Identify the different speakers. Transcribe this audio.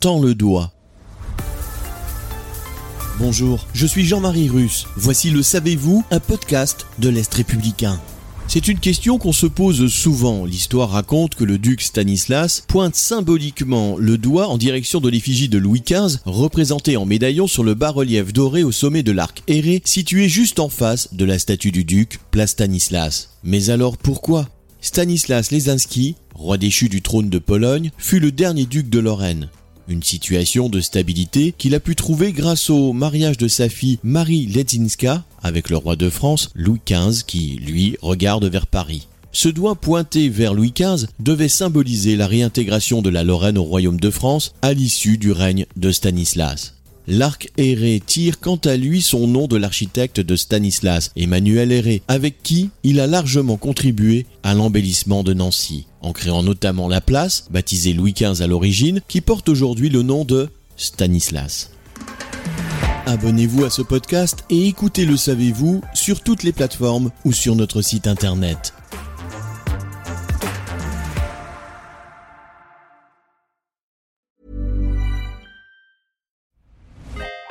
Speaker 1: tend le doigt Bonjour, je suis Jean-Marie Russe. Voici le Savez-vous, un podcast de l'Est républicain. C'est une question qu'on se pose souvent. L'histoire raconte que le duc Stanislas pointe symboliquement le doigt en direction de l'effigie de Louis XV, représentée en médaillon sur le bas-relief doré au sommet de l'arc aéré, situé juste en face de la statue du duc, place Stanislas. Mais alors pourquoi? Stanislas Lesinski, roi déchu du trône de Pologne, fut le dernier duc de Lorraine. Une situation de stabilité qu'il a pu trouver grâce au mariage de sa fille Marie Ledzinska avec le roi de France Louis XV qui, lui, regarde vers Paris. Ce doigt pointé vers Louis XV devait symboliser la réintégration de la Lorraine au royaume de France à l'issue du règne de Stanislas. L'arc aéré tire quant à lui son nom de l'architecte de Stanislas, Emmanuel Aéré, avec qui il a largement contribué à l'embellissement de Nancy, en créant notamment la place, baptisée Louis XV à l'origine, qui porte aujourd'hui le nom de Stanislas. Abonnez-vous à ce podcast et écoutez Le Savez-vous sur toutes les plateformes ou sur notre site internet.